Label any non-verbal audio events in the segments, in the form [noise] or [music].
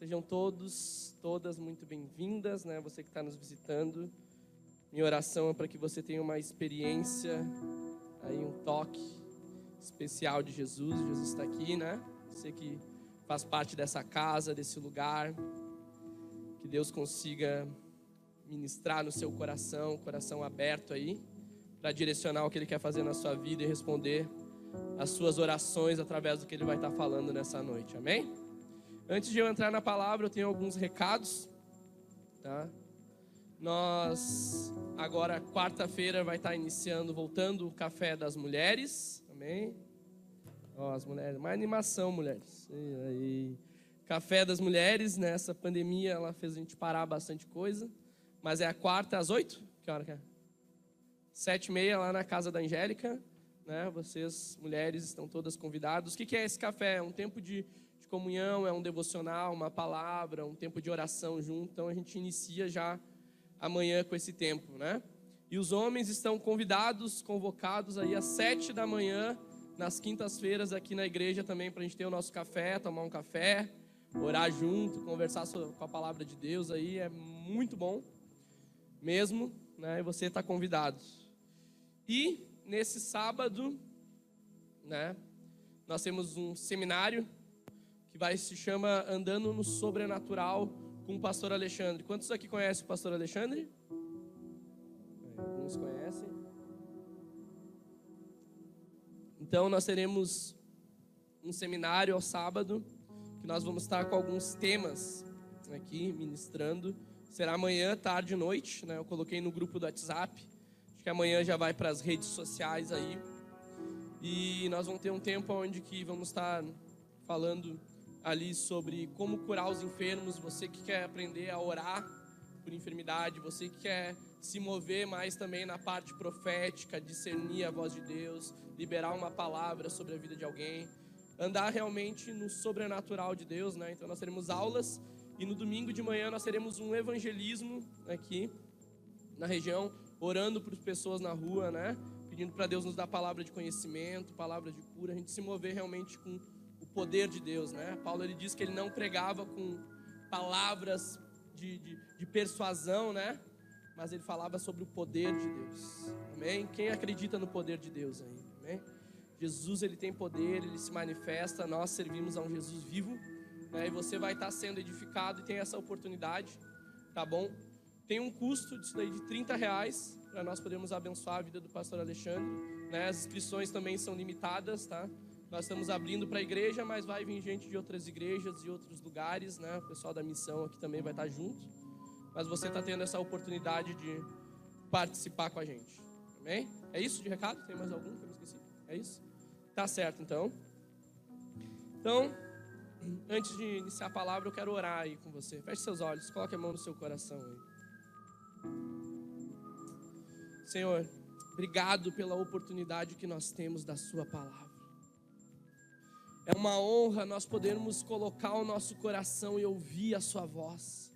Sejam todos, todas muito bem-vindas, né? Você que está nos visitando. Minha oração é para que você tenha uma experiência, aí um toque especial de Jesus. Jesus está aqui, né? Você que faz parte dessa casa, desse lugar. Que Deus consiga ministrar no seu coração, coração aberto aí, para direcionar o que Ele quer fazer na sua vida e responder as suas orações através do que Ele vai estar falando nessa noite. Amém? Antes de eu entrar na palavra, eu tenho alguns recados, tá? Nós agora quarta-feira vai estar iniciando, voltando o café das mulheres, amém? Ó, as mulheres, mais animação, mulheres. E aí, café das mulheres nessa pandemia, ela fez a gente parar bastante coisa, mas é a quarta às oito? Que hora que é? Sete e meia lá na casa da Angélica, né? Vocês, mulheres, estão todas convidadas. O que é esse café? É um tempo de comunhão, é um devocional, uma palavra, um tempo de oração junto. Então a gente inicia já amanhã com esse tempo, né? E os homens estão convidados, convocados aí às sete da manhã, nas quintas-feiras aqui na igreja também, para a gente ter o nosso café, tomar um café, orar junto, conversar com a palavra de Deus aí, é muito bom mesmo, né? E você está convidado. E nesse sábado, né? Nós temos um seminário vai se chama Andando no Sobrenatural com o pastor Alexandre. Quantos aqui conhecem o pastor Alexandre? Alguns conhecem. Então nós teremos um seminário ao sábado que nós vamos estar com alguns temas aqui ministrando. Será amanhã, tarde e noite, né? Eu coloquei no grupo do WhatsApp. Acho que amanhã já vai para as redes sociais aí. E nós vamos ter um tempo onde que vamos estar falando ali sobre como curar os enfermos, você que quer aprender a orar por enfermidade, você que quer se mover mais também na parte profética, discernir a voz de Deus, liberar uma palavra sobre a vida de alguém, andar realmente no sobrenatural de Deus, né? Então nós teremos aulas e no domingo de manhã nós teremos um evangelismo aqui na região, orando por pessoas na rua, né? Pedindo para Deus nos dar palavra de conhecimento, palavra de cura, a gente se mover realmente com poder de Deus, né? Paulo ele diz que ele não pregava com palavras de, de, de, persuasão, né? Mas ele falava sobre o poder de Deus. Amém? Quem acredita no poder de Deus aí? Amém? Jesus ele tem poder, ele se manifesta. Nós servimos a um Jesus vivo, né? E você vai estar sendo edificado e tem essa oportunidade, tá bom? Tem um custo disso daí de 30 reais para nós podermos abençoar a vida do pastor Alexandre. Né? As inscrições também são limitadas, tá? Nós estamos abrindo para a igreja, mas vai vir gente de outras igrejas e outros lugares, né? O pessoal da missão aqui também vai estar junto. Mas você está tendo essa oportunidade de participar com a gente. Amém? É isso de recado? Tem mais algum que eu esqueci? É isso? Tá certo, então. Então, antes de iniciar a palavra, eu quero orar aí com você. Feche seus olhos, coloque a mão no seu coração aí. Senhor, obrigado pela oportunidade que nós temos da Sua palavra. É uma honra nós podermos colocar o nosso coração e ouvir a Sua voz.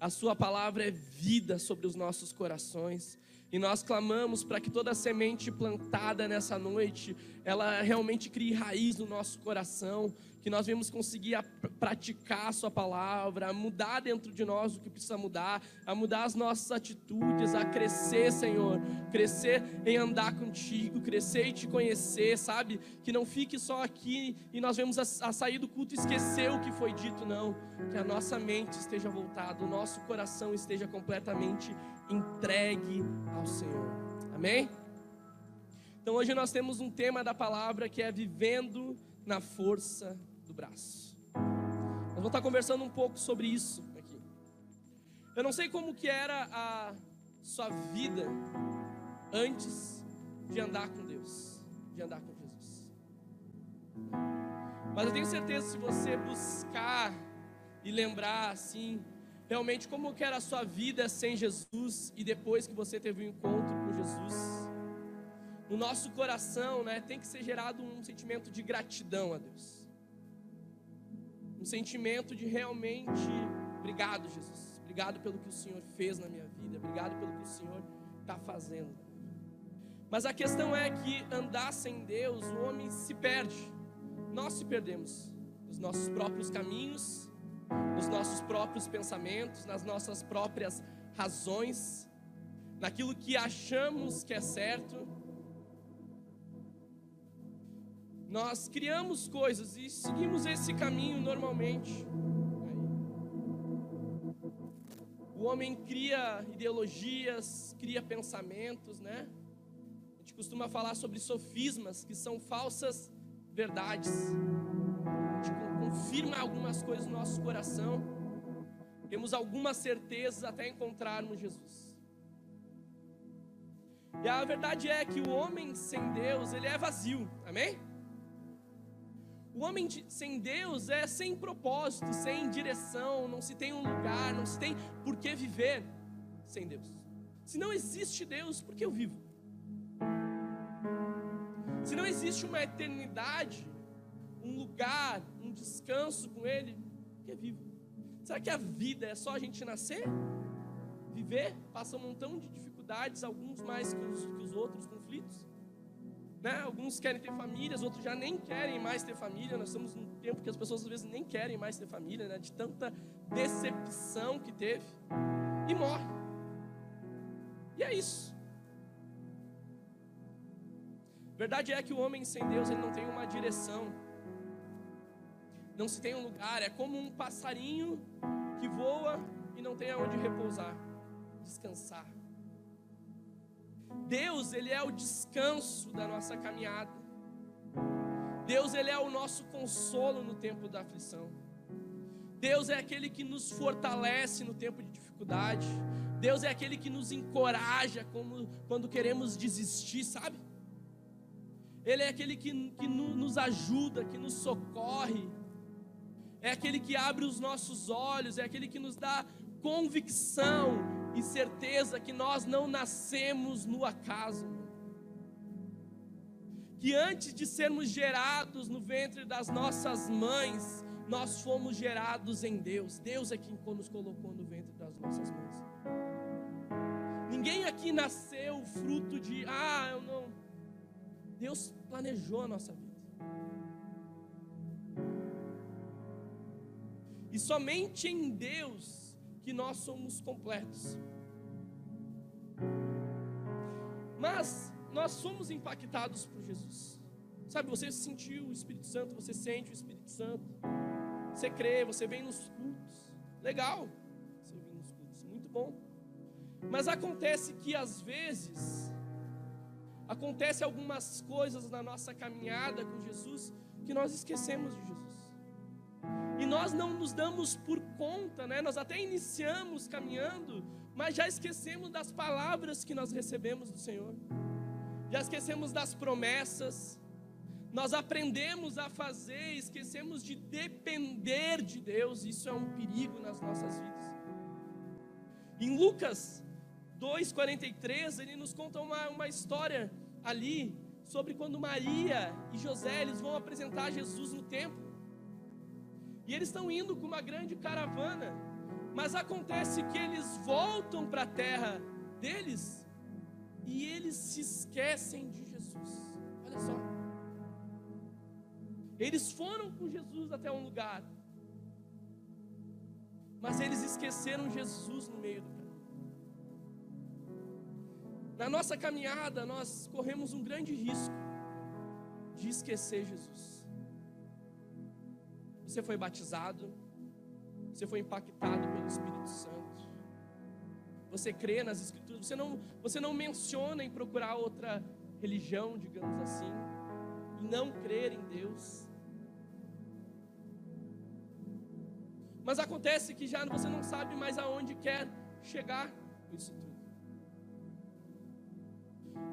A Sua palavra é vida sobre os nossos corações. E nós clamamos para que toda semente plantada nessa noite, ela realmente crie raiz no nosso coração, que nós vemos conseguir a praticar a Sua palavra, a mudar dentro de nós o que precisa mudar, a mudar as nossas atitudes, a crescer, Senhor, crescer em andar contigo, crescer e te conhecer, sabe? Que não fique só aqui e nós vemos a, a sair do culto e esquecer o que foi dito, não. Que a nossa mente esteja voltada, o nosso coração esteja completamente entregue ao Senhor. Amém? Então hoje nós temos um tema da palavra que é vivendo na força do braço. Nós vamos estar conversando um pouco sobre isso aqui. Eu não sei como que era a sua vida antes de andar com Deus, de andar com Jesus. Mas eu tenho certeza se você buscar e lembrar assim, realmente como que era a sua vida sem Jesus e depois que você teve um encontro com Jesus, no nosso coração, né, tem que ser gerado um sentimento de gratidão a Deus. Um sentimento de realmente, obrigado, Jesus, obrigado pelo que o Senhor fez na minha vida, obrigado pelo que o Senhor está fazendo. Mas a questão é que andar sem Deus, o homem se perde, nós se perdemos nos nossos próprios caminhos, nos nossos próprios pensamentos, nas nossas próprias razões, naquilo que achamos que é certo. Nós criamos coisas e seguimos esse caminho normalmente. O homem cria ideologias, cria pensamentos, né? A gente costuma falar sobre sofismas, que são falsas verdades. Confirma algumas coisas no nosso coração. Temos algumas certezas até encontrarmos Jesus. E a verdade é que o homem sem Deus, ele é vazio. Amém? O homem sem Deus é sem propósito, sem direção, não se tem um lugar, não se tem por que viver sem Deus. Se não existe Deus, por que eu vivo? Se não existe uma eternidade, um lugar, um descanso com Ele, que vivo? Será que a vida é só a gente nascer, viver, passa um montão de dificuldades, alguns mais que os, que os outros conflitos? Né? Alguns querem ter famílias, outros já nem querem mais ter família. Nós estamos num tempo que as pessoas às vezes nem querem mais ter família, né? de tanta decepção que teve, e morre. E é isso. Verdade é que o homem sem Deus ele não tem uma direção, não se tem um lugar. É como um passarinho que voa e não tem aonde repousar, descansar. Deus, ele é o descanso da nossa caminhada. Deus, ele é o nosso consolo no tempo da aflição. Deus é aquele que nos fortalece no tempo de dificuldade. Deus é aquele que nos encoraja quando queremos desistir, sabe? Ele é aquele que, que nos ajuda, que nos socorre. É aquele que abre os nossos olhos, é aquele que nos dá convicção e certeza que nós não nascemos no acaso. Que antes de sermos gerados no ventre das nossas mães, nós fomos gerados em Deus. Deus é quem nos colocou no ventre das nossas mães. Ninguém aqui nasceu fruto de, ah, eu não. Deus planejou a nossa vida. E somente em Deus que nós somos completos. Mas nós somos impactados por Jesus. Sabe, você sentiu o Espírito Santo, você sente o Espírito Santo. Você crê, você vem nos cultos. Legal. Você vem nos cultos, muito bom. Mas acontece que às vezes acontece algumas coisas na nossa caminhada com Jesus que nós esquecemos de Jesus. E nós não nos damos por conta, né? Nós até iniciamos caminhando, mas já esquecemos das palavras que nós recebemos do Senhor. Já esquecemos das promessas. Nós aprendemos a fazer, esquecemos de depender de Deus. Isso é um perigo nas nossas vidas. Em Lucas 2,43, ele nos conta uma, uma história ali sobre quando Maria e José eles vão apresentar Jesus no templo. E eles estão indo com uma grande caravana. Mas acontece que eles voltam para a terra deles e eles se esquecem de Jesus. Olha só. Eles foram com Jesus até um lugar, mas eles esqueceram Jesus no meio do caminho. Na nossa caminhada, nós corremos um grande risco de esquecer Jesus. Você foi batizado, você foi impactado pelo Espírito Santo. Você crê nas Escrituras, você não, você não menciona em procurar outra religião, digamos assim, e não crer em Deus. Mas acontece que já você não sabe mais aonde quer chegar com isso tudo.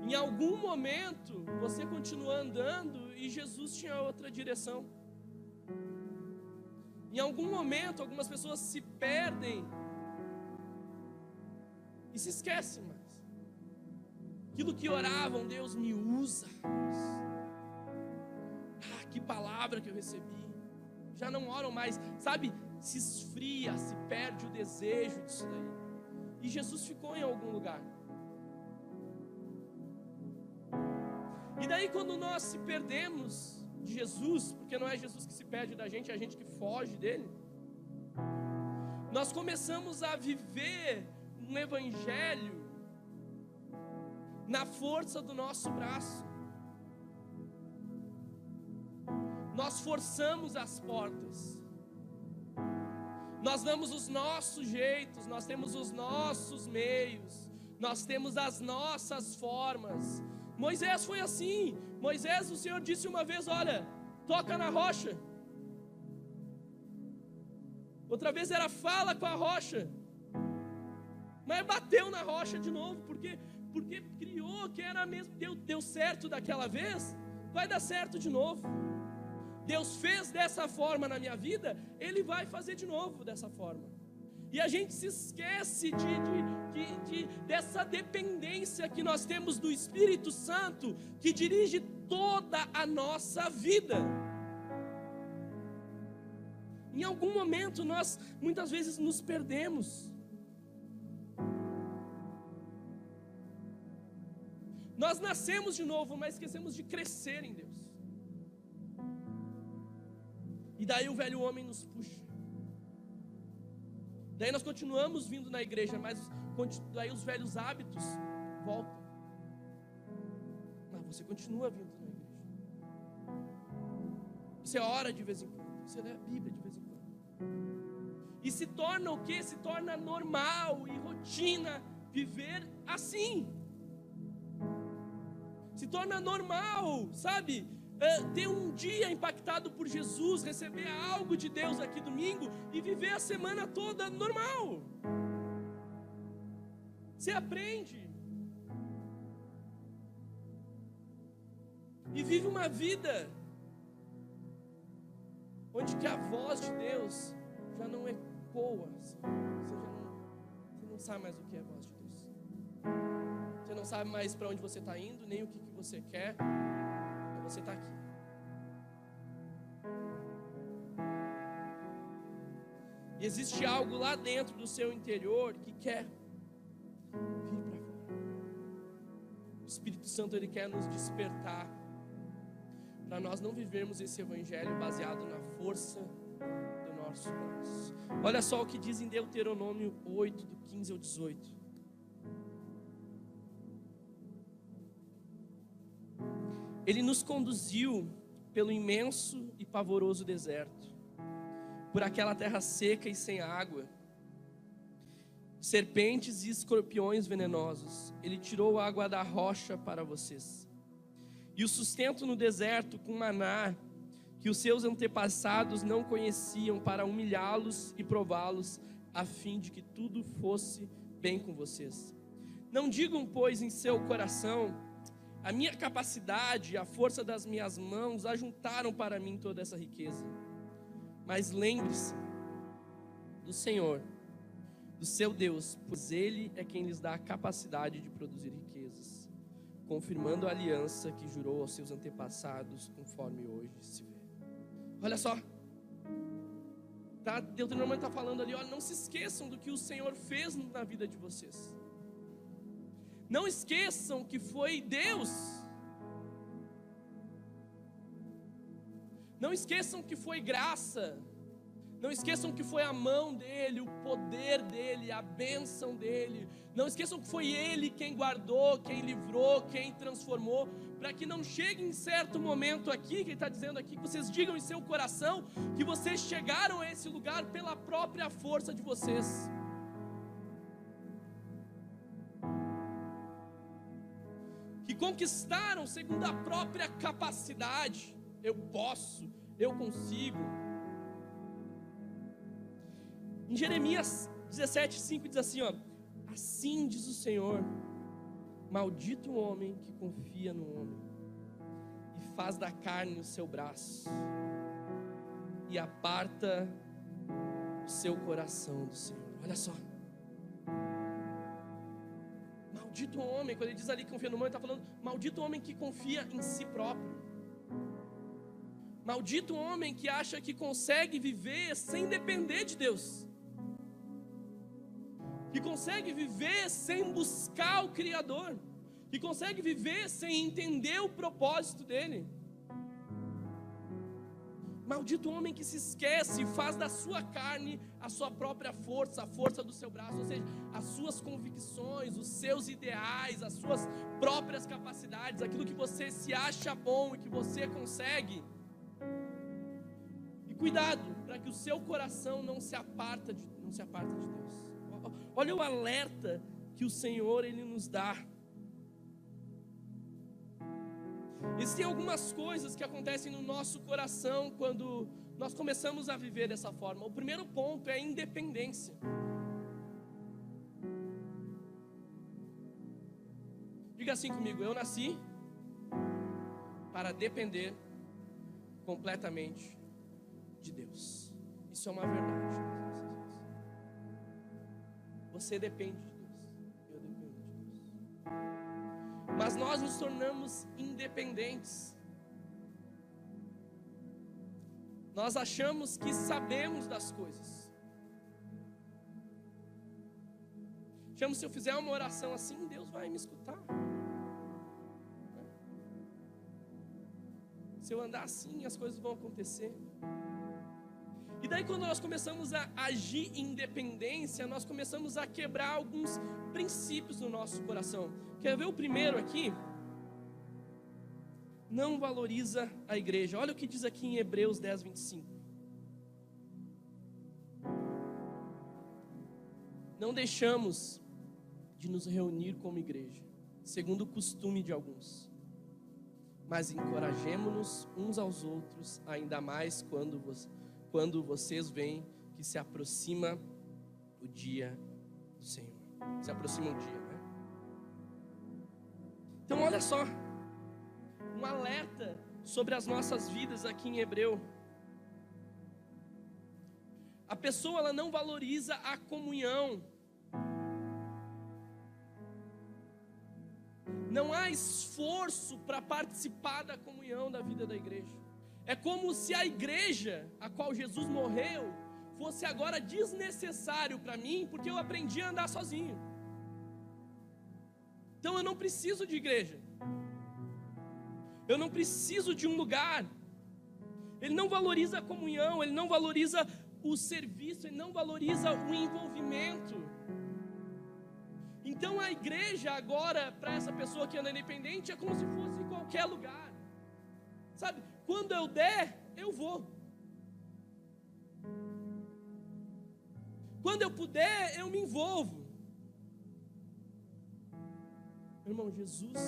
Em algum momento você continua andando e Jesus tinha outra direção. Em algum momento, algumas pessoas se perdem e se esquecem mais. Aquilo que oravam, Deus me usa. Ah, que palavra que eu recebi. Já não oram mais, sabe? Se esfria, se perde o desejo disso daí. E Jesus ficou em algum lugar. E daí, quando nós se perdemos, de Jesus, porque não é Jesus que se perde da gente, é a gente que foge dele. nós começamos a viver um evangelho na força do nosso braço. Nós forçamos as portas. Nós damos os nossos jeitos, nós temos os nossos meios, nós temos as nossas formas. Moisés foi assim. Moisés, o Senhor disse uma vez: Olha, toca na rocha. Outra vez era fala com a rocha. Mas bateu na rocha de novo, porque porque criou que era mesmo, deu, deu certo daquela vez, vai dar certo de novo. Deus fez dessa forma na minha vida, Ele vai fazer de novo dessa forma. E a gente se esquece de, de, de, de, dessa dependência que nós temos do Espírito Santo, que dirige toda a nossa vida. Em algum momento nós muitas vezes nos perdemos. Nós nascemos de novo, mas esquecemos de crescer em Deus. E daí o velho homem nos puxa. Daí nós continuamos vindo na igreja, mas daí os velhos hábitos voltam. Mas você continua vindo na igreja. Você ora de vez em quando, você lê a Bíblia de vez em quando. E se torna o que? Se torna normal e rotina viver assim se torna normal, sabe? É, ter um dia impactado por Jesus, receber algo de Deus aqui domingo e viver a semana toda normal. Você aprende. E vive uma vida onde que a voz de Deus já não ecoa. Assim. Você, já não, você não sabe mais o que é a voz de Deus. Você não sabe mais para onde você está indo, nem o que, que você quer. Você está aqui. E existe algo lá dentro do seu interior que quer vir para fora. O Espírito Santo ele quer nos despertar para nós não vivermos esse evangelho baseado na força do nosso braço. Olha só o que diz em Deuteronômio 8, do 15 ao 18. Ele nos conduziu pelo imenso e pavoroso deserto, por aquela terra seca e sem água, serpentes e escorpiões venenosos. Ele tirou água da rocha para vocês. E o sustento no deserto com maná, que os seus antepassados não conheciam, para humilhá-los e prová-los, a fim de que tudo fosse bem com vocês. Não digam, pois, em seu coração, a minha capacidade, a força das minhas mãos ajuntaram para mim toda essa riqueza. Mas lembre-se do Senhor, do seu Deus, pois Ele é quem lhes dá a capacidade de produzir riquezas, confirmando a aliança que jurou aos seus antepassados, conforme hoje se vê. Olha só, tá, Deuteronômio está falando ali, olha, não se esqueçam do que o Senhor fez na vida de vocês. Não esqueçam que foi Deus. Não esqueçam que foi graça. Não esqueçam que foi a mão dele, o poder dele, a bênção dele. Não esqueçam que foi ele quem guardou, quem livrou, quem transformou. Para que não chegue em certo momento aqui, que ele está dizendo aqui, que vocês digam em seu coração que vocês chegaram a esse lugar pela própria força de vocês. Conquistaram segundo a própria capacidade. Eu posso, eu consigo. Em Jeremias 17, 5 diz assim: ó, Assim diz o Senhor: Maldito o homem que confia no homem e faz da carne o seu braço e aparta o seu coração do Senhor. Olha só. Maldito homem, quando ele diz ali que confia no homem, ele está falando, maldito homem que confia em si próprio. Maldito homem que acha que consegue viver sem depender de Deus. Que consegue viver sem buscar o Criador. Que consegue viver sem entender o propósito dele. Maldito homem que se esquece faz da sua carne a sua própria força, a força do seu braço, ou seja, as suas convicções, os seus ideais, as suas próprias capacidades, aquilo que você se acha bom e que você consegue. E cuidado para que o seu coração não se aparta de, não se aparta de Deus. Olha o alerta que o Senhor ele nos dá. Existem algumas coisas que acontecem no nosso coração quando nós começamos a viver dessa forma. O primeiro ponto é a independência. Diga assim comigo: eu nasci para depender completamente de Deus. Isso é uma verdade. Você depende mas nós nos tornamos independentes. Nós achamos que sabemos das coisas. Achamos se eu fizer uma oração assim, Deus vai me escutar. Se eu andar assim, as coisas vão acontecer. Daí, quando nós começamos a agir em independência, nós começamos a quebrar alguns princípios no nosso coração. Quer ver o primeiro aqui? Não valoriza a igreja. Olha o que diz aqui em Hebreus 10, 25. Não deixamos de nos reunir como igreja, segundo o costume de alguns, mas encorajemos-nos uns aos outros, ainda mais quando você quando vocês veem que se aproxima o dia do Senhor. Se aproxima o dia, né? Então, olha só, um alerta sobre as nossas vidas aqui em Hebreu. A pessoa ela não valoriza a comunhão. Não há esforço para participar da comunhão da vida da igreja. É como se a igreja a qual Jesus morreu fosse agora desnecessário para mim, porque eu aprendi a andar sozinho. Então eu não preciso de igreja. Eu não preciso de um lugar. Ele não valoriza a comunhão, ele não valoriza o serviço, ele não valoriza o envolvimento. Então a igreja agora, para essa pessoa que anda independente, é como se fosse qualquer lugar. Sabe? Quando eu der, eu vou. Quando eu puder, eu me envolvo. Irmão, Jesus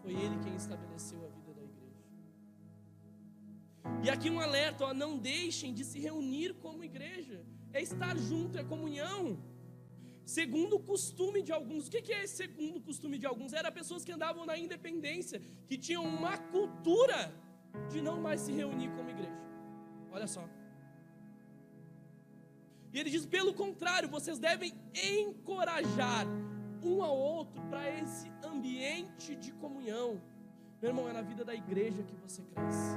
foi Ele quem estabeleceu a vida da igreja. E aqui um alerta: ó, não deixem de se reunir como igreja. É estar junto, é comunhão. Segundo o costume de alguns. O que é esse segundo costume de alguns? Era pessoas que andavam na independência, que tinham uma cultura de não mais se reunir como igreja. Olha só. E ele diz: pelo contrário, vocês devem encorajar um ao outro para esse ambiente de comunhão. Meu irmão, é na vida da igreja que você cresce.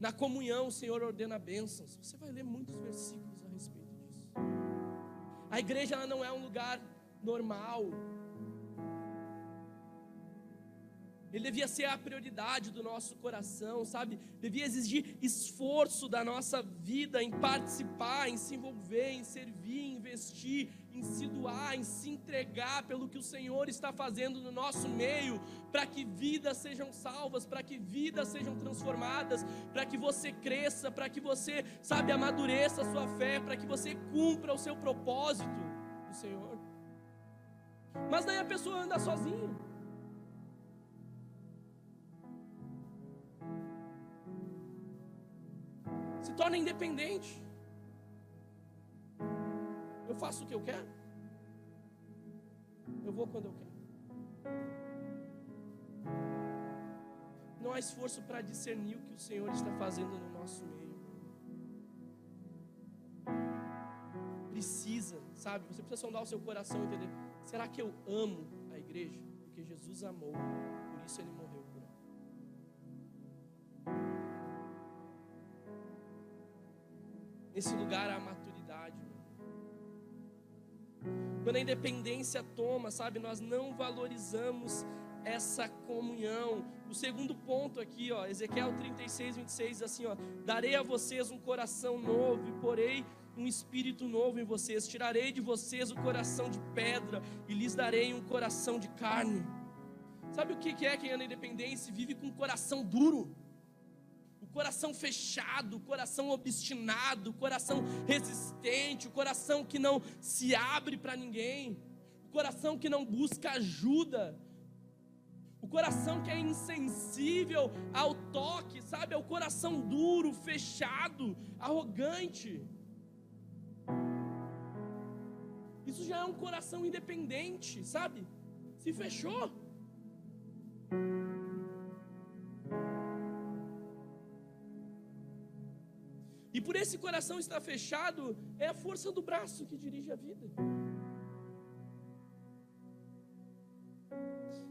Na comunhão, o Senhor ordena bênçãos. Você vai ler muitos versículos a respeito disso. A igreja não é um lugar normal, Ele devia ser a prioridade do nosso coração, sabe? Devia exigir esforço da nossa vida em participar, em se envolver, em servir, em investir, em se doar, em se entregar pelo que o Senhor está fazendo no nosso meio, para que vidas sejam salvas, para que vidas sejam transformadas, para que você cresça, para que você, sabe, amadureça a sua fé, para que você cumpra o seu propósito do Senhor. Mas daí a pessoa anda sozinha. Se torna independente. Eu faço o que eu quero. Eu vou quando eu quero. Não há esforço para discernir o que o Senhor está fazendo no nosso meio. Precisa, sabe? Você precisa sondar o seu coração e entender: será que eu amo a igreja? Porque Jesus amou, por isso ele morreu. Nesse lugar há maturidade. Quando a independência toma, sabe, nós não valorizamos essa comunhão. O segundo ponto aqui, ó, Ezequiel 36, 26, diz assim, ó, darei a vocês um coração novo e porei um espírito novo em vocês, tirarei de vocês o coração de pedra e lhes darei um coração de carne. Sabe o que é quem anda independência vive com um coração duro? Coração fechado, coração obstinado, coração resistente, o coração que não se abre para ninguém, o coração que não busca ajuda, o coração que é insensível ao toque, sabe? É o coração duro, fechado, arrogante. Isso já é um coração independente, sabe? Se fechou. Por esse coração estar fechado, é a força do braço que dirige a vida.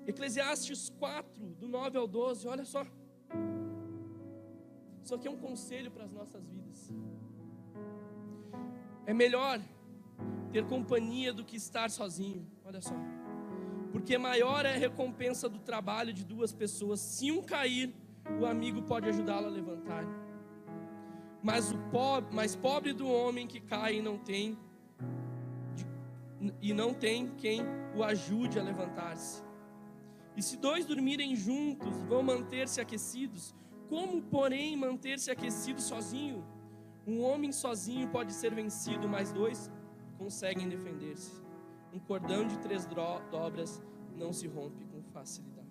Eclesiastes 4, do 9 ao 12, olha só. Isso aqui é um conselho para as nossas vidas. É melhor ter companhia do que estar sozinho, olha só. Porque maior é a recompensa do trabalho de duas pessoas. Se um cair, o amigo pode ajudá-lo a levantar. Mas o pobre, mais pobre do homem que cai e não tem e não tem quem o ajude a levantar-se. E se dois dormirem juntos, vão manter-se aquecidos. Como, porém, manter-se aquecido sozinho? Um homem sozinho pode ser vencido, mas dois conseguem defender-se. Um cordão de três dobras não se rompe com facilidade.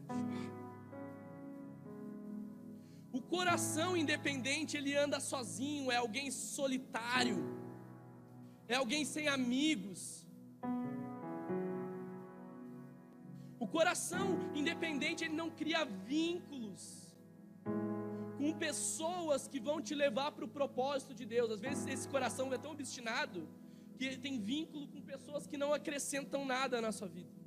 O coração independente, ele anda sozinho, é alguém solitário, é alguém sem amigos coração independente, ele não cria vínculos com pessoas que vão te levar para o propósito de Deus. Às vezes esse coração é tão obstinado que ele tem vínculo com pessoas que não acrescentam nada na sua vida.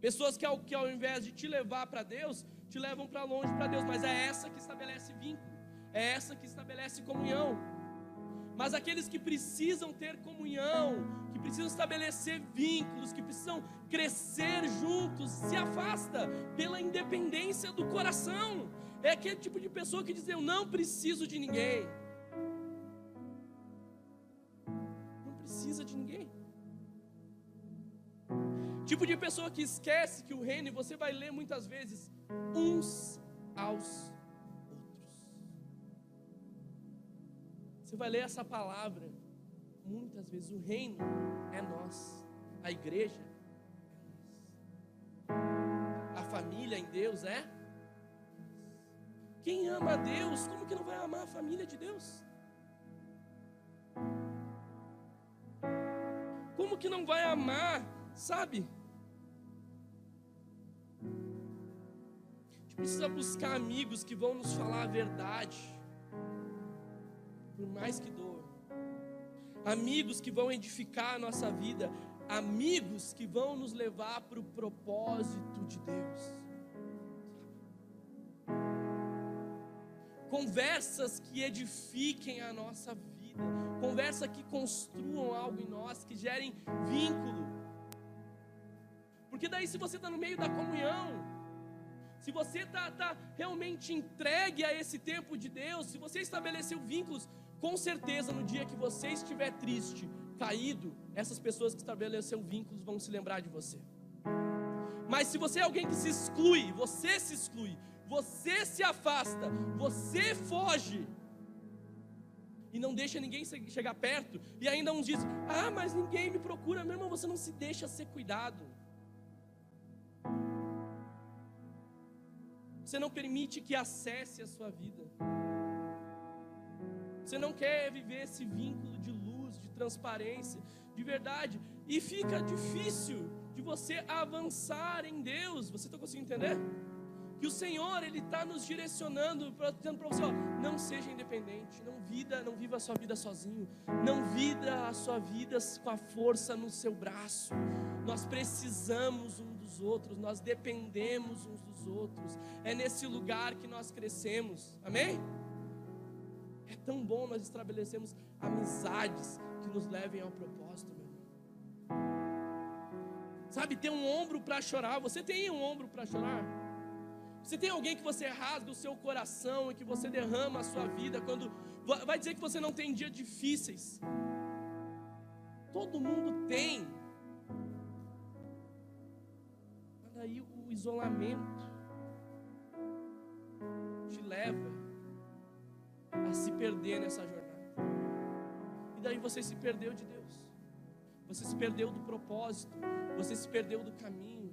Pessoas que ao, que ao invés de te levar para Deus, te levam para longe para Deus, mas é essa que estabelece vínculo, é essa que estabelece comunhão. Mas aqueles que precisam ter comunhão, que precisam estabelecer vínculos, que precisam crescer juntos, se afasta pela independência do coração. É aquele tipo de pessoa que diz: Eu não preciso de ninguém. Não precisa de ninguém. Tipo de pessoa que esquece que o reino, e você vai ler muitas vezes, uns aos Você vai ler essa palavra, muitas vezes o reino é nós, a igreja é nós, a família em Deus é. Quem ama a Deus, como que não vai amar a família de Deus? Como que não vai amar, sabe? Precisa buscar amigos que vão nos falar a verdade por mais que doa. Amigos que vão edificar a nossa vida, amigos que vão nos levar para o propósito de Deus. Conversas que edifiquem a nossa vida, conversas que construam algo em nós, que gerem vínculo. Porque daí, se você está no meio da comunhão, se você está tá realmente entregue a esse tempo de Deus, se você estabeleceu vínculos, com certeza, no dia que você estiver triste, caído, essas pessoas que estabeleceram vínculos vão se lembrar de você. Mas se você é alguém que se exclui, você se exclui, você se afasta, você foge e não deixa ninguém chegar perto, e ainda uns dizem: Ah, mas ninguém me procura, meu irmão, você não se deixa ser cuidado. Você não permite que acesse a sua vida. Você não quer viver esse vínculo de luz, de transparência, de verdade. E fica difícil de você avançar em Deus. Você está conseguindo entender? Que o Senhor ele está nos direcionando, dizendo para você: ó, não seja independente, não vida, não viva a sua vida sozinho, não vida a sua vida com a força no seu braço. Nós precisamos um dos outros, nós dependemos uns dos outros. É nesse lugar que nós crescemos. Amém? É tão bom nós estabelecermos amizades que nos levem ao propósito, meu irmão. Sabe, ter um ombro para chorar. Você tem um ombro para chorar? Você tem alguém que você rasga o seu coração e que você derrama a sua vida quando vai dizer que você não tem dias difíceis? Todo mundo tem. Mas daí o isolamento leva a se perder nessa jornada. E daí você se perdeu de Deus. Você se perdeu do propósito. Você se perdeu do caminho.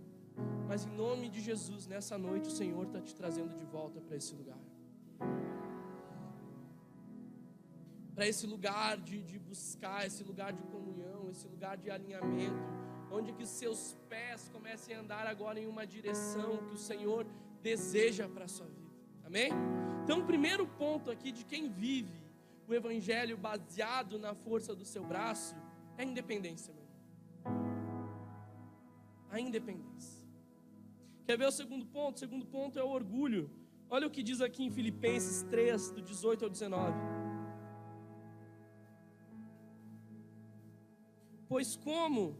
Mas em nome de Jesus, nessa noite, o Senhor está te trazendo de volta para esse lugar. Para esse lugar de, de buscar, esse lugar de comunhão, esse lugar de alinhamento, onde que seus pés comecem a andar agora em uma direção que o Senhor deseja para a sua vida. Amém? Então, o primeiro ponto aqui de quem vive o evangelho baseado na força do seu braço é a independência, meu irmão. A independência. Quer ver o segundo ponto? O segundo ponto é o orgulho. Olha o que diz aqui em Filipenses 3, do 18 ao 19. Pois como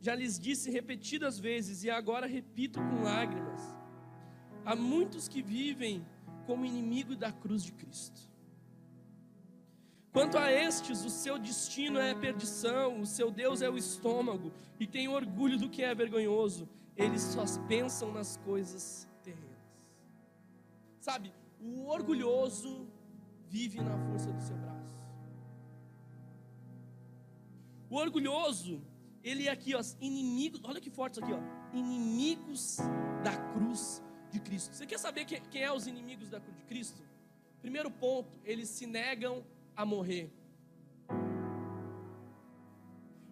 já lhes disse repetidas vezes e agora repito com lágrimas, há muitos que vivem como inimigo da cruz de Cristo. Quanto a estes, o seu destino é perdição, o seu Deus é o estômago, e tem orgulho do que é vergonhoso, eles só pensam nas coisas terrenas. Sabe, o orgulhoso vive na força do seu braço. O orgulhoso, ele é aqui, ó, inimigos, olha que forte isso aqui, ó, inimigos da cruz de Cristo. Você quer saber quem é os inimigos da cruz de Cristo? Primeiro ponto, eles se negam a morrer.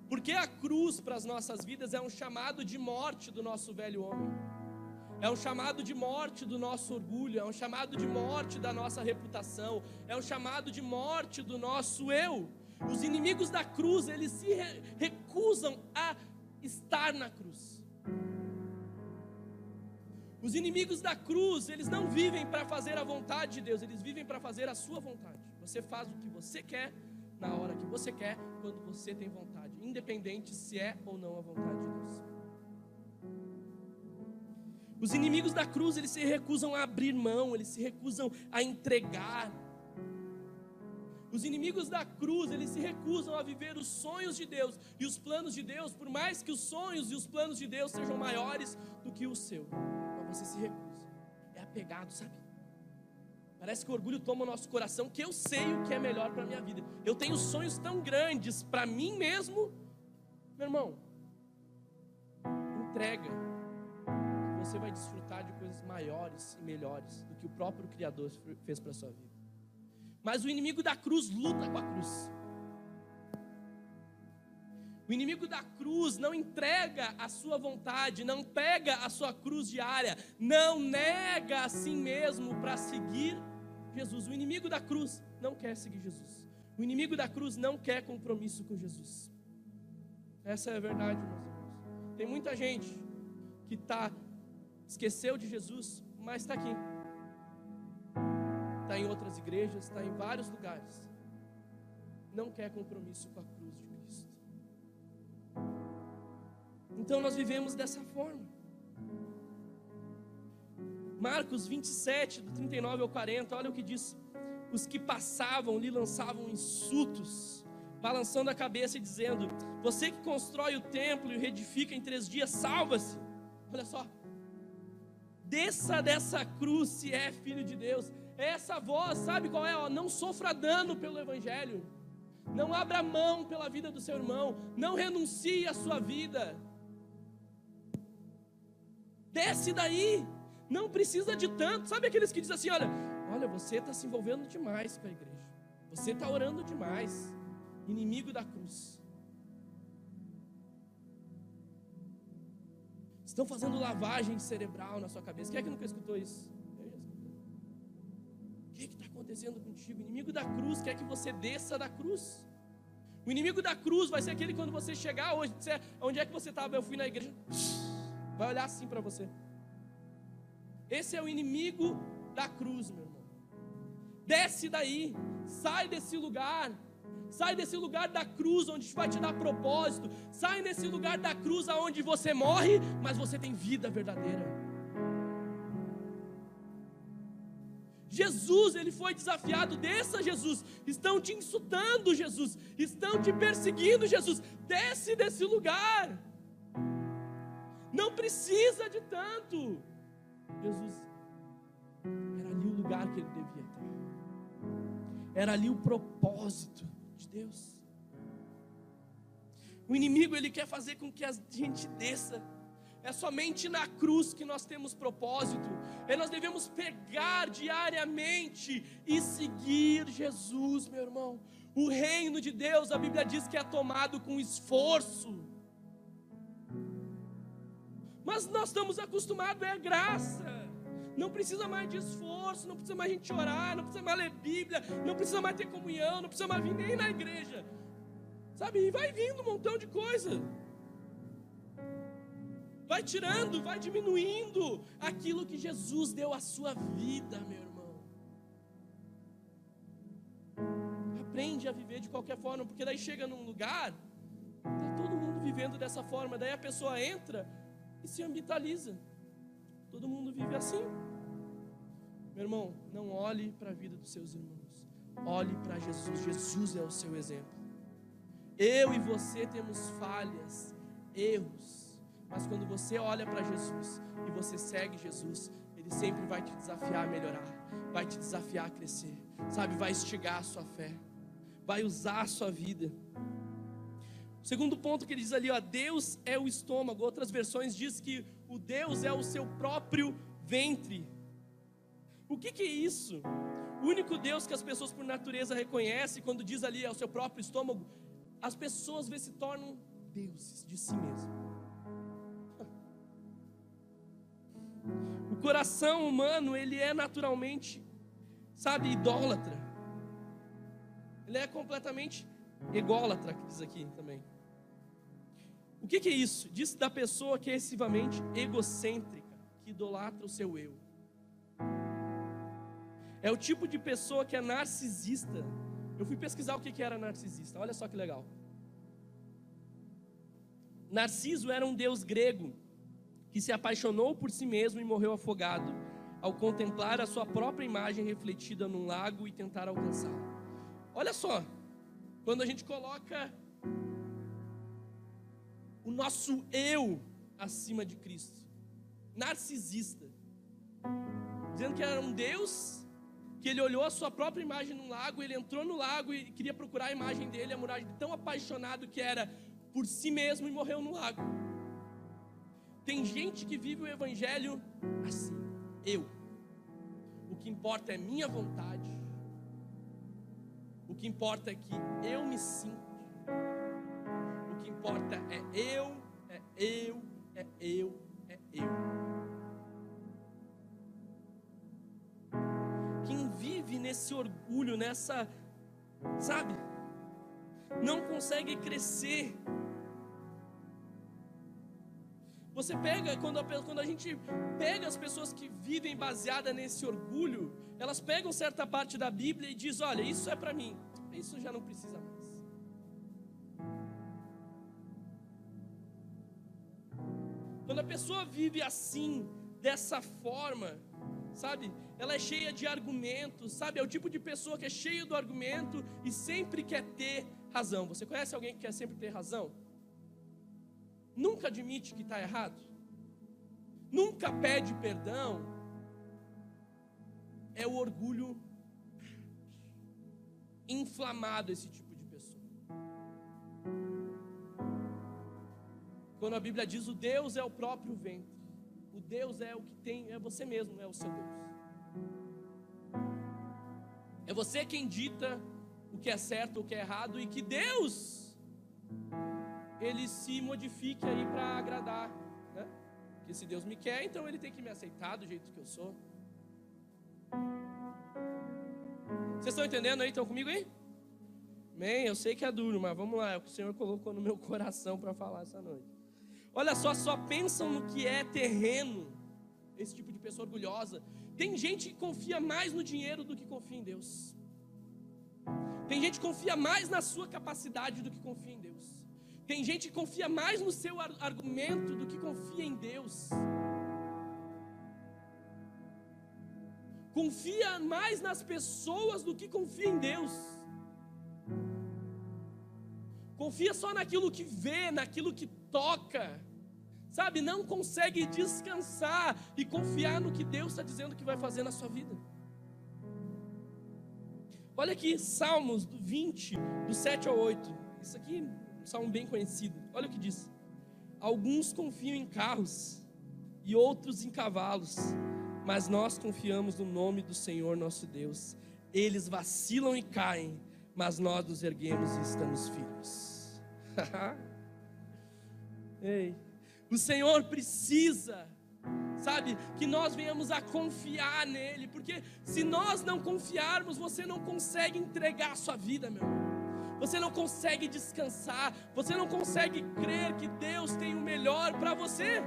Porque a cruz para as nossas vidas é um chamado de morte do nosso velho homem. É um chamado de morte do nosso orgulho, é um chamado de morte da nossa reputação, é um chamado de morte do nosso eu. Os inimigos da cruz, eles se recusam a estar na cruz. Os inimigos da cruz, eles não vivem para fazer a vontade de Deus, eles vivem para fazer a sua vontade. Você faz o que você quer, na hora que você quer, quando você tem vontade, independente se é ou não a vontade de Deus. Os inimigos da cruz, eles se recusam a abrir mão, eles se recusam a entregar. Os inimigos da cruz, eles se recusam a viver os sonhos de Deus e os planos de Deus, por mais que os sonhos e os planos de Deus sejam maiores do que o seu. Você se recusa. É apegado, sabe? Parece que o orgulho toma o nosso coração, que eu sei o que é melhor para a minha vida. Eu tenho sonhos tão grandes para mim mesmo. Meu irmão, entrega. Você vai desfrutar de coisas maiores e melhores do que o próprio Criador fez para sua vida. Mas o inimigo da cruz luta com a cruz. O inimigo da cruz não entrega a sua vontade, não pega a sua cruz diária, não nega a si mesmo para seguir Jesus. O inimigo da cruz não quer seguir Jesus. O inimigo da cruz não quer compromisso com Jesus. Essa é a verdade, meus irmãos. Tem muita gente que tá esqueceu de Jesus, mas está aqui. Está em outras igrejas, está em vários lugares. Não quer compromisso com a cruz de Cristo. Então nós vivemos dessa forma. Marcos 27, do 39 ao 40, olha o que diz: Os que passavam lhe lançavam insultos, balançando a cabeça e dizendo: Você que constrói o templo e o reedifica em três dias, salva-se. Olha só, desça dessa cruz se é filho de Deus. Essa voz, sabe qual é? Não sofra dano pelo Evangelho. Não abra mão pela vida do seu irmão. Não renuncie à sua vida. Desce daí. Não precisa de tanto. Sabe aqueles que dizem assim: olha, olha, você está se envolvendo demais com a igreja. Você está orando demais. Inimigo da cruz. Estão fazendo lavagem cerebral na sua cabeça. Quem é que nunca escutou isso? O que é está acontecendo contigo? O inimigo da cruz quer que você desça da cruz. O inimigo da cruz vai ser aquele quando você chegar hoje, disser, onde é que você estava? Eu fui na igreja. Vai olhar assim para você. Esse é o inimigo da cruz, meu irmão. Desce daí, sai desse lugar. Sai desse lugar da cruz onde vai te dar propósito. Sai nesse lugar da cruz aonde você morre, mas você tem vida verdadeira. Jesus, ele foi desafiado, desça Jesus. Estão te insultando, Jesus. Estão te perseguindo, Jesus. Desce desse lugar. Não precisa de tanto. Jesus, era ali o lugar que ele devia estar. Era ali o propósito de Deus. O inimigo ele quer fazer com que a gente desça. É somente na cruz que nós temos propósito. E nós devemos pegar diariamente e seguir Jesus, meu irmão. O reino de Deus, a Bíblia diz que é tomado com esforço. Mas nós estamos acostumados, é graça. Não precisa mais de esforço, não precisa mais a gente orar, não precisa mais ler Bíblia, não precisa mais ter comunhão, não precisa mais vir nem na igreja. Sabe? E vai vindo um montão de coisa. Vai tirando, vai diminuindo aquilo que Jesus deu à sua vida, meu irmão. Aprende a viver de qualquer forma, porque daí chega num lugar, tá todo mundo vivendo dessa forma, daí a pessoa entra e se ambitaliza. Todo mundo vive assim. Meu irmão, não olhe para a vida dos seus irmãos. Olhe para Jesus. Jesus é o seu exemplo. Eu e você temos falhas, erros. Mas quando você olha para Jesus e você segue Jesus, Ele sempre vai te desafiar a melhorar, vai te desafiar a crescer, sabe? Vai estigar a sua fé, vai usar a sua vida. Segundo ponto que ele diz ali, ó, Deus é o estômago. Outras versões diz que o Deus é o seu próprio ventre. O que, que é isso? O único Deus que as pessoas por natureza reconhecem, quando diz ali é o seu próprio estômago, as pessoas vê se tornam deuses de si mesmo. [laughs] O coração humano, ele é naturalmente, sabe, idólatra. Ele é completamente ególatra, que diz aqui também. O que, que é isso? Diz da pessoa que é excessivamente egocêntrica, que idolatra o seu eu. É o tipo de pessoa que é narcisista. Eu fui pesquisar o que, que era narcisista, olha só que legal. Narciso era um deus grego que se apaixonou por si mesmo e morreu afogado ao contemplar a sua própria imagem refletida num lago e tentar alcançá-la. Olha só, quando a gente coloca o nosso eu acima de Cristo. Narcisista. Dizendo que era um Deus que ele olhou a sua própria imagem no lago, ele entrou no lago e queria procurar a imagem dele, a muralha, tão apaixonado que era por si mesmo e morreu no lago. Tem gente que vive o evangelho assim, eu. O que importa é minha vontade. O que importa é que eu me sinto que importa é eu, é eu, é eu, é eu. Quem vive nesse orgulho, nessa, sabe, não consegue crescer. Você pega, quando a, quando a gente pega as pessoas que vivem baseada nesse orgulho, elas pegam certa parte da Bíblia e diz: olha, isso é para mim, isso já não precisa mais. Pessoa vive assim, dessa forma, sabe? Ela é cheia de argumentos, sabe? É o tipo de pessoa que é cheio do argumento e sempre quer ter razão. Você conhece alguém que quer sempre ter razão? Nunca admite que está errado? Nunca pede perdão? É o orgulho inflamado esse tipo Quando a Bíblia diz o Deus é o próprio ventre. O Deus é o que tem, é você mesmo, é o seu Deus. É você quem dita o que é certo, o que é errado e que Deus ele se modifique aí para agradar, né? Porque se Deus me quer, então ele tem que me aceitar do jeito que eu sou. Vocês estão entendendo aí? Estão comigo aí? Amém? Eu sei que é duro, mas vamos lá, é o que o Senhor colocou no meu [laughs] coração para falar essa noite. Olha só, só pensam no que é terreno. Esse tipo de pessoa orgulhosa. Tem gente que confia mais no dinheiro do que confia em Deus. Tem gente que confia mais na sua capacidade do que confia em Deus. Tem gente que confia mais no seu argumento do que confia em Deus. Confia mais nas pessoas do que confia em Deus. Confia só naquilo que vê, naquilo que toca. Sabe, não consegue descansar e confiar no que Deus está dizendo que vai fazer na sua vida. Olha aqui, Salmos do 20, do 7 ao 8. Isso aqui é um salmo bem conhecido. Olha o que diz: Alguns confiam em carros e outros em cavalos, mas nós confiamos no nome do Senhor nosso Deus. Eles vacilam e caem, mas nós nos erguemos e estamos firmes. [laughs] Ei, o Senhor precisa sabe? Que nós venhamos a confiar nele, porque se nós não confiarmos, você não consegue entregar a sua vida, meu irmão. Você não consegue descansar, você não consegue crer que Deus tem o melhor para você.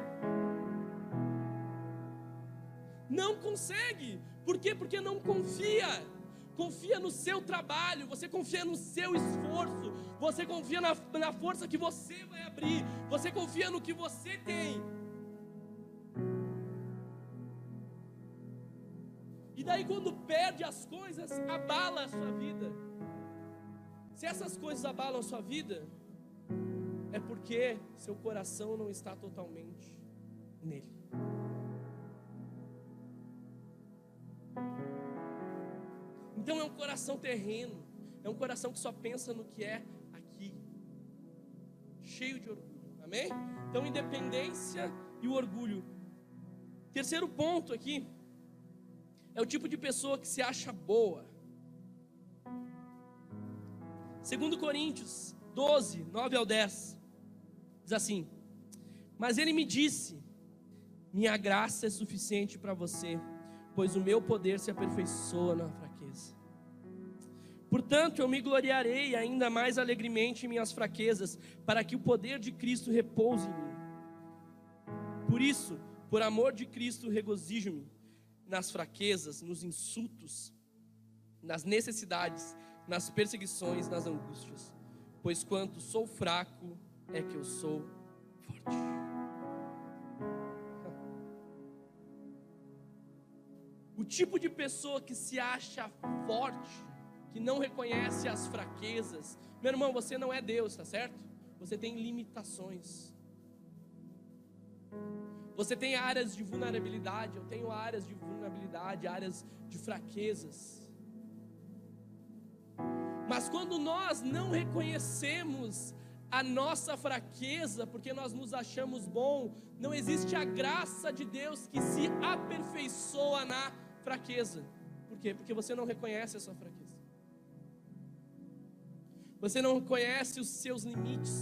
Não consegue. Por quê? Porque não confia. Confia no seu trabalho, você confia no seu esforço, você confia na, na força que você vai abrir, você confia no que você tem. E daí, quando perde as coisas, abala a sua vida. Se essas coisas abalam a sua vida, é porque seu coração não está totalmente nele. Então é um coração terreno, é um coração que só pensa no que é aqui, cheio de orgulho, amém? Então, independência e o orgulho. Terceiro ponto aqui, é o tipo de pessoa que se acha boa. Segundo Coríntios 12, 9 ao 10, diz assim: Mas ele me disse: Minha graça é suficiente para você, pois o meu poder se aperfeiçoa na. Portanto, eu me gloriarei ainda mais alegremente em minhas fraquezas, para que o poder de Cristo repouse em mim. Por isso, por amor de Cristo, regozijo-me nas fraquezas, nos insultos, nas necessidades, nas perseguições, nas angústias. Pois quanto sou fraco, é que eu sou forte. [laughs] O tipo de pessoa que se acha forte, que não reconhece as fraquezas. Meu irmão, você não é Deus, tá certo? Você tem limitações. Você tem áreas de vulnerabilidade, eu tenho áreas de vulnerabilidade, áreas de fraquezas. Mas quando nós não reconhecemos a nossa fraqueza, porque nós nos achamos bom, não existe a graça de Deus que se aperfeiçoa na fraqueza. Por quê? Porque você não reconhece a sua fraqueza. Você não reconhece os seus limites.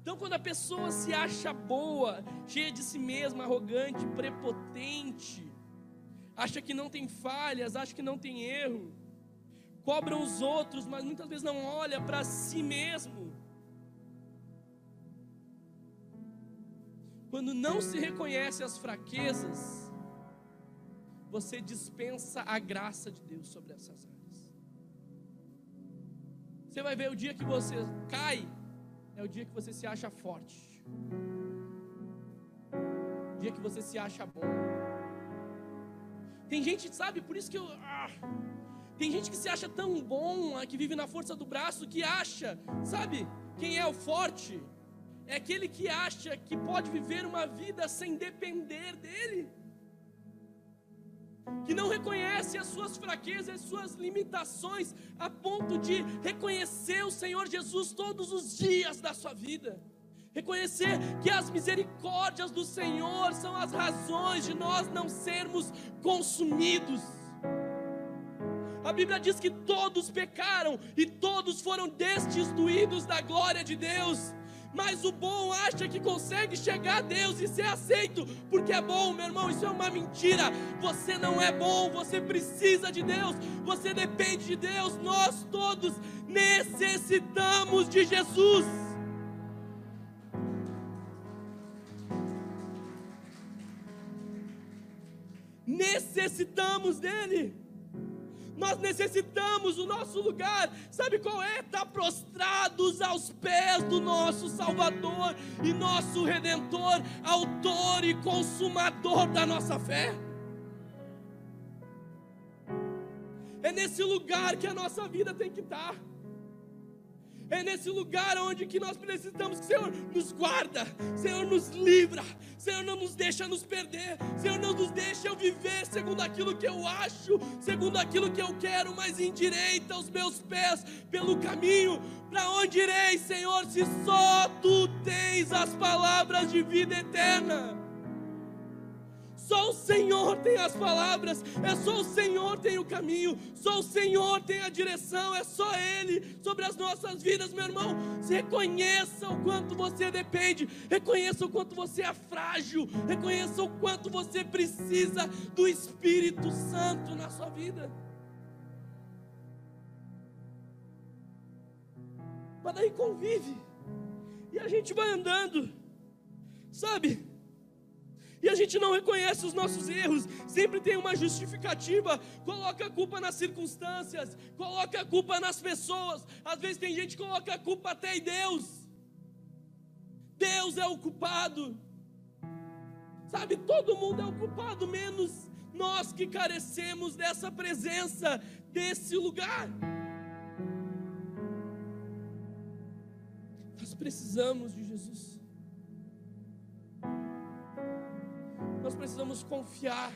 Então, quando a pessoa se acha boa, cheia de si mesma, arrogante, prepotente, acha que não tem falhas, acha que não tem erro, cobram os outros, mas muitas vezes não olha para si mesmo. Quando não se reconhece as fraquezas, você dispensa a graça de Deus sobre essas áreas. Você vai ver o dia que você cai, é o dia que você se acha forte. O dia que você se acha bom. Tem gente, sabe, por isso que eu. Ah, tem gente que se acha tão bom, ah, que vive na força do braço, que acha, sabe, quem é o forte? É aquele que acha que pode viver uma vida sem depender dele que não reconhece as suas fraquezas, as suas limitações, a ponto de reconhecer o Senhor Jesus todos os dias da sua vida. Reconhecer que as misericórdias do Senhor são as razões de nós não sermos consumidos. A Bíblia diz que todos pecaram e todos foram destituídos da glória de Deus. Mas o bom acha que consegue chegar a Deus e ser aceito, porque é bom, meu irmão. Isso é uma mentira. Você não é bom, você precisa de Deus, você depende de Deus. Nós todos necessitamos de Jesus. Necessitamos dele. Nós necessitamos o nosso lugar. Sabe qual é? Estar tá prostrados aos pés do nosso Salvador e nosso Redentor, Autor e Consumador da nossa fé. É nesse lugar que a nossa vida tem que estar. É nesse lugar onde que nós precisamos que o Senhor nos guarda, Senhor nos livra, Senhor não nos deixa nos perder, Senhor não nos deixa eu viver segundo aquilo que eu acho, segundo aquilo que eu quero, mas endireita os meus pés pelo caminho. Para onde irei, Senhor, se só tu tens as palavras de vida eterna? Só o Senhor tem as palavras, é só o Senhor tem o caminho, só o Senhor tem a direção, é só Ele sobre as nossas vidas, meu irmão. Reconheça o quanto você depende, reconheça o quanto você é frágil, reconheça o quanto você precisa do Espírito Santo na sua vida. Mas daí convive, e a gente vai andando, sabe? E a gente não reconhece os nossos erros, sempre tem uma justificativa, coloca a culpa nas circunstâncias, coloca a culpa nas pessoas, às vezes tem gente que coloca a culpa até em Deus. Deus é o culpado. Sabe, todo mundo é o culpado, menos nós que carecemos dessa presença, desse lugar. Nós precisamos de Jesus. Nós precisamos confiar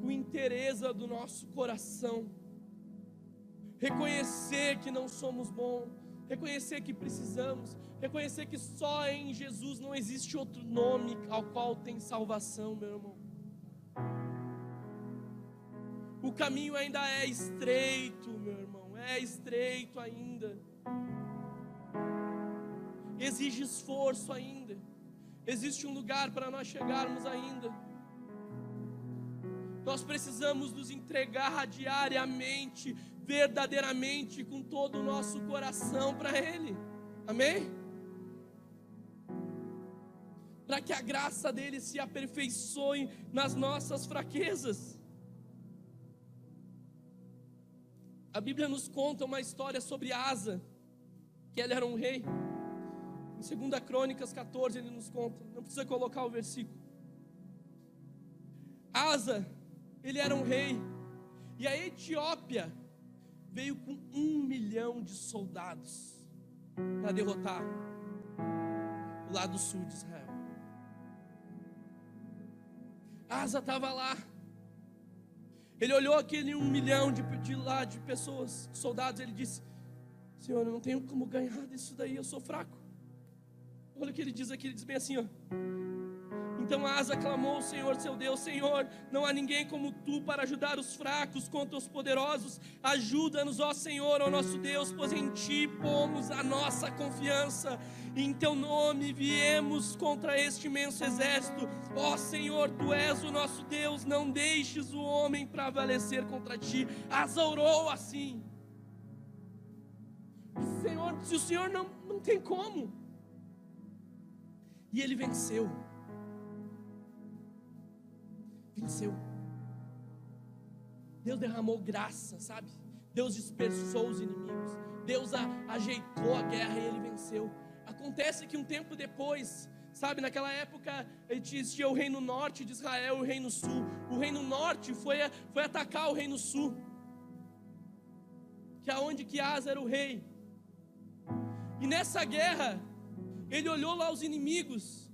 com interesse do nosso coração, reconhecer que não somos bons, reconhecer que precisamos, reconhecer que só em Jesus não existe outro nome ao qual tem salvação, meu irmão. O caminho ainda é estreito, meu irmão, é estreito ainda. Exige esforço ainda. Existe um lugar para nós chegarmos ainda. Nós precisamos nos entregar diariamente, verdadeiramente, com todo o nosso coração para Ele. Amém? Para que a graça dele se aperfeiçoe nas nossas fraquezas. A Bíblia nos conta uma história sobre Asa, que ele era um rei. Em 2 Crônicas 14 ele nos conta, não precisa colocar o versículo. Asa ele era um rei. E a Etiópia veio com um milhão de soldados para derrotar o lado sul de Israel. Asa estava lá. Ele olhou aquele um milhão de, de lá de pessoas, de soldados, ele disse: Senhor, eu não tenho como ganhar disso daí, eu sou fraco. Olha o que ele diz aqui, ele diz bem assim: ó, então Asa clamou ao Senhor, seu Deus: Senhor, não há ninguém como tu para ajudar os fracos contra os poderosos. Ajuda-nos, ó Senhor, ó nosso Deus, pois em ti pomos a nossa confiança. Em teu nome viemos contra este imenso exército. Ó Senhor, tu és o nosso Deus, não deixes o homem prevalecer contra ti. Asa orou assim. Senhor, se o Senhor não, não tem como. E ele venceu. Venceu. Deus derramou graça, sabe? Deus dispersou os inimigos. Deus a, ajeitou a guerra e ele venceu. Acontece que um tempo depois, sabe, naquela época existia o reino norte de Israel e o reino sul. O reino norte foi, foi atacar o reino sul, que é onde que Asa era o rei. E nessa guerra, ele olhou lá os inimigos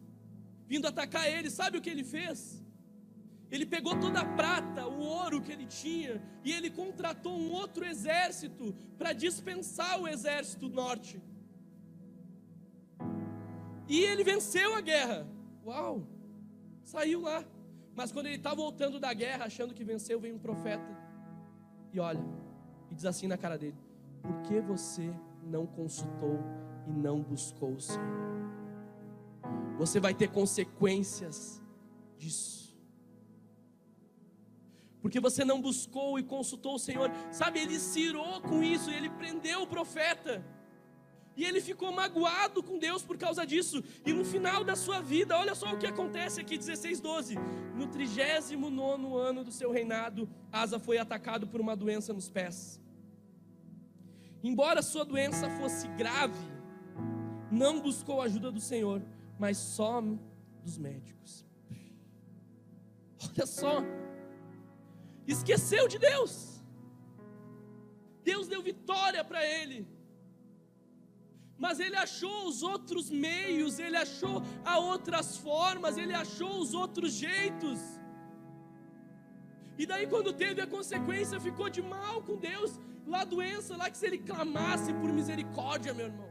vindo atacar ele. Sabe o que ele fez? Ele pegou toda a prata, o ouro que ele tinha, e ele contratou um outro exército para dispensar o exército norte. E ele venceu a guerra. Uau! Saiu lá. Mas quando ele está voltando da guerra, achando que venceu, vem um profeta e olha, e diz assim na cara dele: Por que você não consultou e não buscou o Senhor? Você vai ter consequências disso porque você não buscou e consultou o Senhor. Sabe, ele se com isso, ele prendeu o profeta. E ele ficou magoado com Deus por causa disso. E no final da sua vida, olha só o que acontece aqui, 16, 12. No 39 ano do seu reinado, Asa foi atacado por uma doença nos pés. Embora sua doença fosse grave, não buscou a ajuda do Senhor, mas só dos médicos. Olha só, esqueceu de Deus. Deus deu vitória para ele mas ele achou os outros meios, ele achou a outras formas, ele achou os outros jeitos. E daí, quando teve a consequência, ficou de mal com Deus, lá doença, lá que se ele clamasse por misericórdia, meu irmão,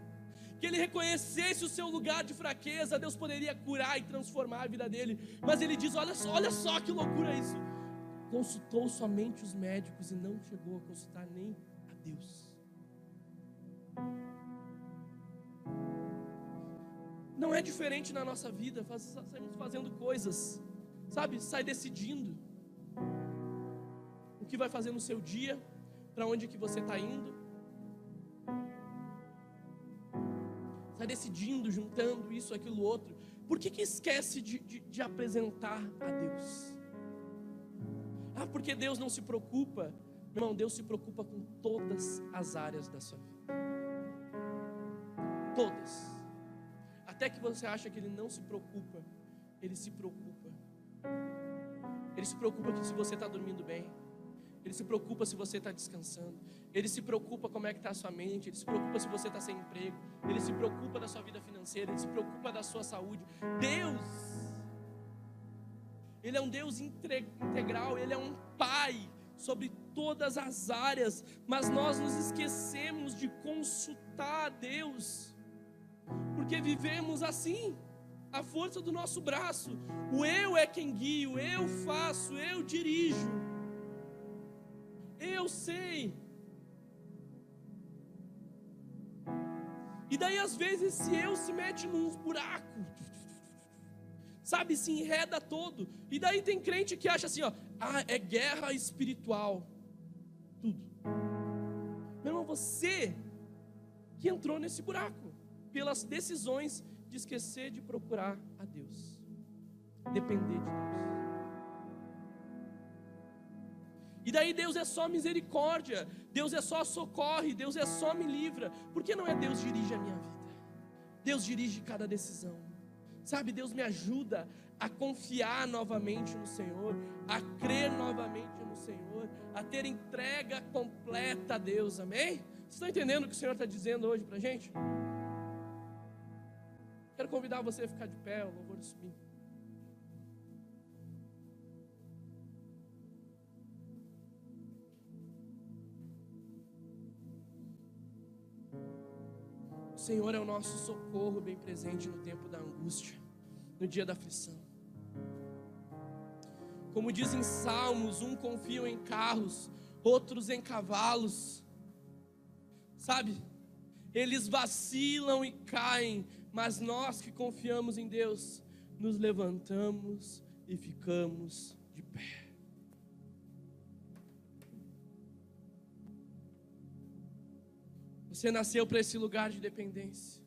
que ele reconhecesse o seu lugar de fraqueza, Deus poderia curar e transformar a vida dele. Mas ele diz: olha só, olha só que loucura isso. Consultou somente os médicos e não chegou a consultar nem a Deus. Não é diferente na nossa vida, saímos fazendo coisas, sabe? Sai decidindo o que vai fazer no seu dia, para onde que você está indo. Sai decidindo, juntando isso, aquilo, outro. Por que, que esquece de, de, de apresentar a Deus? Ah, porque Deus não se preocupa. Meu irmão, Deus se preocupa com todas as áreas da sua vida. Todas. Até que você acha que ele não se preocupa, ele se preocupa. Ele se preocupa que se você está dormindo bem. Ele se preocupa se você está descansando. Ele se preocupa como é que está a sua mente. Ele se preocupa se você está sem emprego. Ele se preocupa da sua vida financeira. Ele se preocupa da sua saúde. Deus, Ele é um Deus integral. Ele é um Pai sobre todas as áreas. Mas nós nos esquecemos de consultar a Deus porque vivemos assim, a força do nosso braço. O eu é quem guio, eu faço, eu dirijo. Eu sei. E daí às vezes esse eu se mete num buraco. Sabe, se enreda todo. E daí tem crente que acha assim, ó, ah, é guerra espiritual. Tudo. Meu irmão, você que entrou nesse buraco pelas decisões de esquecer de procurar a Deus, depender de Deus. E daí Deus é só misericórdia, Deus é só socorre, Deus é só me livra. Por que não é Deus dirige a minha vida? Deus dirige cada decisão. Sabe, Deus me ajuda a confiar novamente no Senhor, a crer novamente no Senhor, a ter entrega completa a Deus, amém? Vocês estão entendendo o que o Senhor está dizendo hoje para a gente? Quero convidar você a ficar de pé, o louvor subir. Senhor é o nosso socorro bem presente no tempo da angústia, no dia da aflição. Como dizem Salmos, um confia em carros, outros em cavalos. Sabe? Eles vacilam e caem, mas nós que confiamos em Deus, nos levantamos e ficamos de pé. Você nasceu para esse lugar de dependência.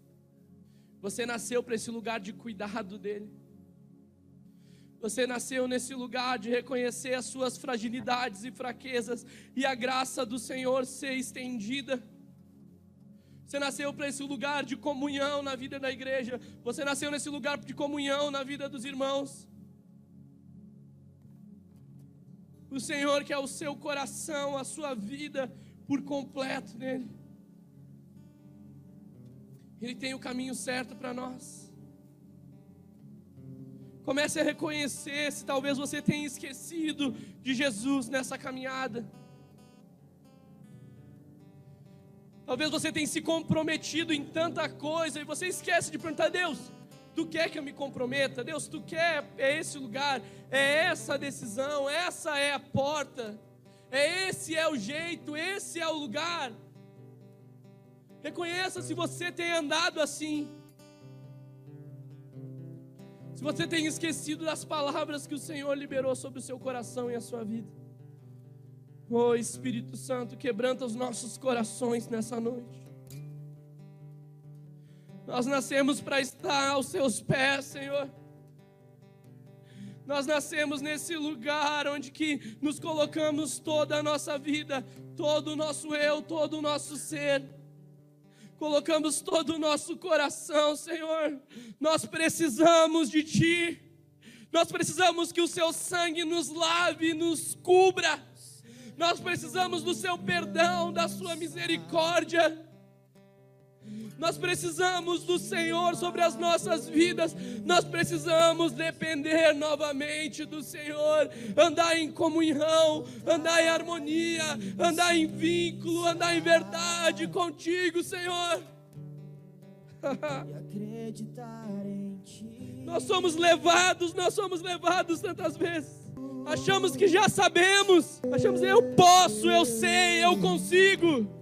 Você nasceu para esse lugar de cuidado dele. Você nasceu nesse lugar de reconhecer as suas fragilidades e fraquezas e a graça do Senhor ser estendida. Você nasceu para esse lugar de comunhão na vida da igreja. Você nasceu nesse lugar de comunhão na vida dos irmãos. O Senhor quer o seu coração, a sua vida por completo nele. Ele tem o caminho certo para nós. Comece a reconhecer se talvez você tenha esquecido de Jesus nessa caminhada. Talvez você tenha se comprometido em tanta coisa e você esquece de perguntar: Deus, tu quer que eu me comprometa? Deus, tu quer? É esse lugar, é essa a decisão, essa é a porta, é esse é o jeito, esse é o lugar. Reconheça se você tem andado assim. Se você tem esquecido das palavras que o Senhor liberou sobre o seu coração e a sua vida. Oh Espírito Santo, quebranta os nossos corações nessa noite. Nós nascemos para estar aos seus pés, Senhor. Nós nascemos nesse lugar onde que nos colocamos toda a nossa vida, todo o nosso eu, todo o nosso ser. Colocamos todo o nosso coração, Senhor. Nós precisamos de Ti. Nós precisamos que o Seu sangue nos lave, nos cubra. Nós precisamos do Seu perdão, da Sua misericórdia. Nós precisamos do Senhor sobre as nossas vidas. Nós precisamos depender novamente do Senhor. Andar em comunhão, andar em harmonia, andar em vínculo, andar em verdade contigo, Senhor. nós somos levados, nós somos levados tantas vezes. Achamos que já sabemos, achamos eu posso, eu sei, eu consigo.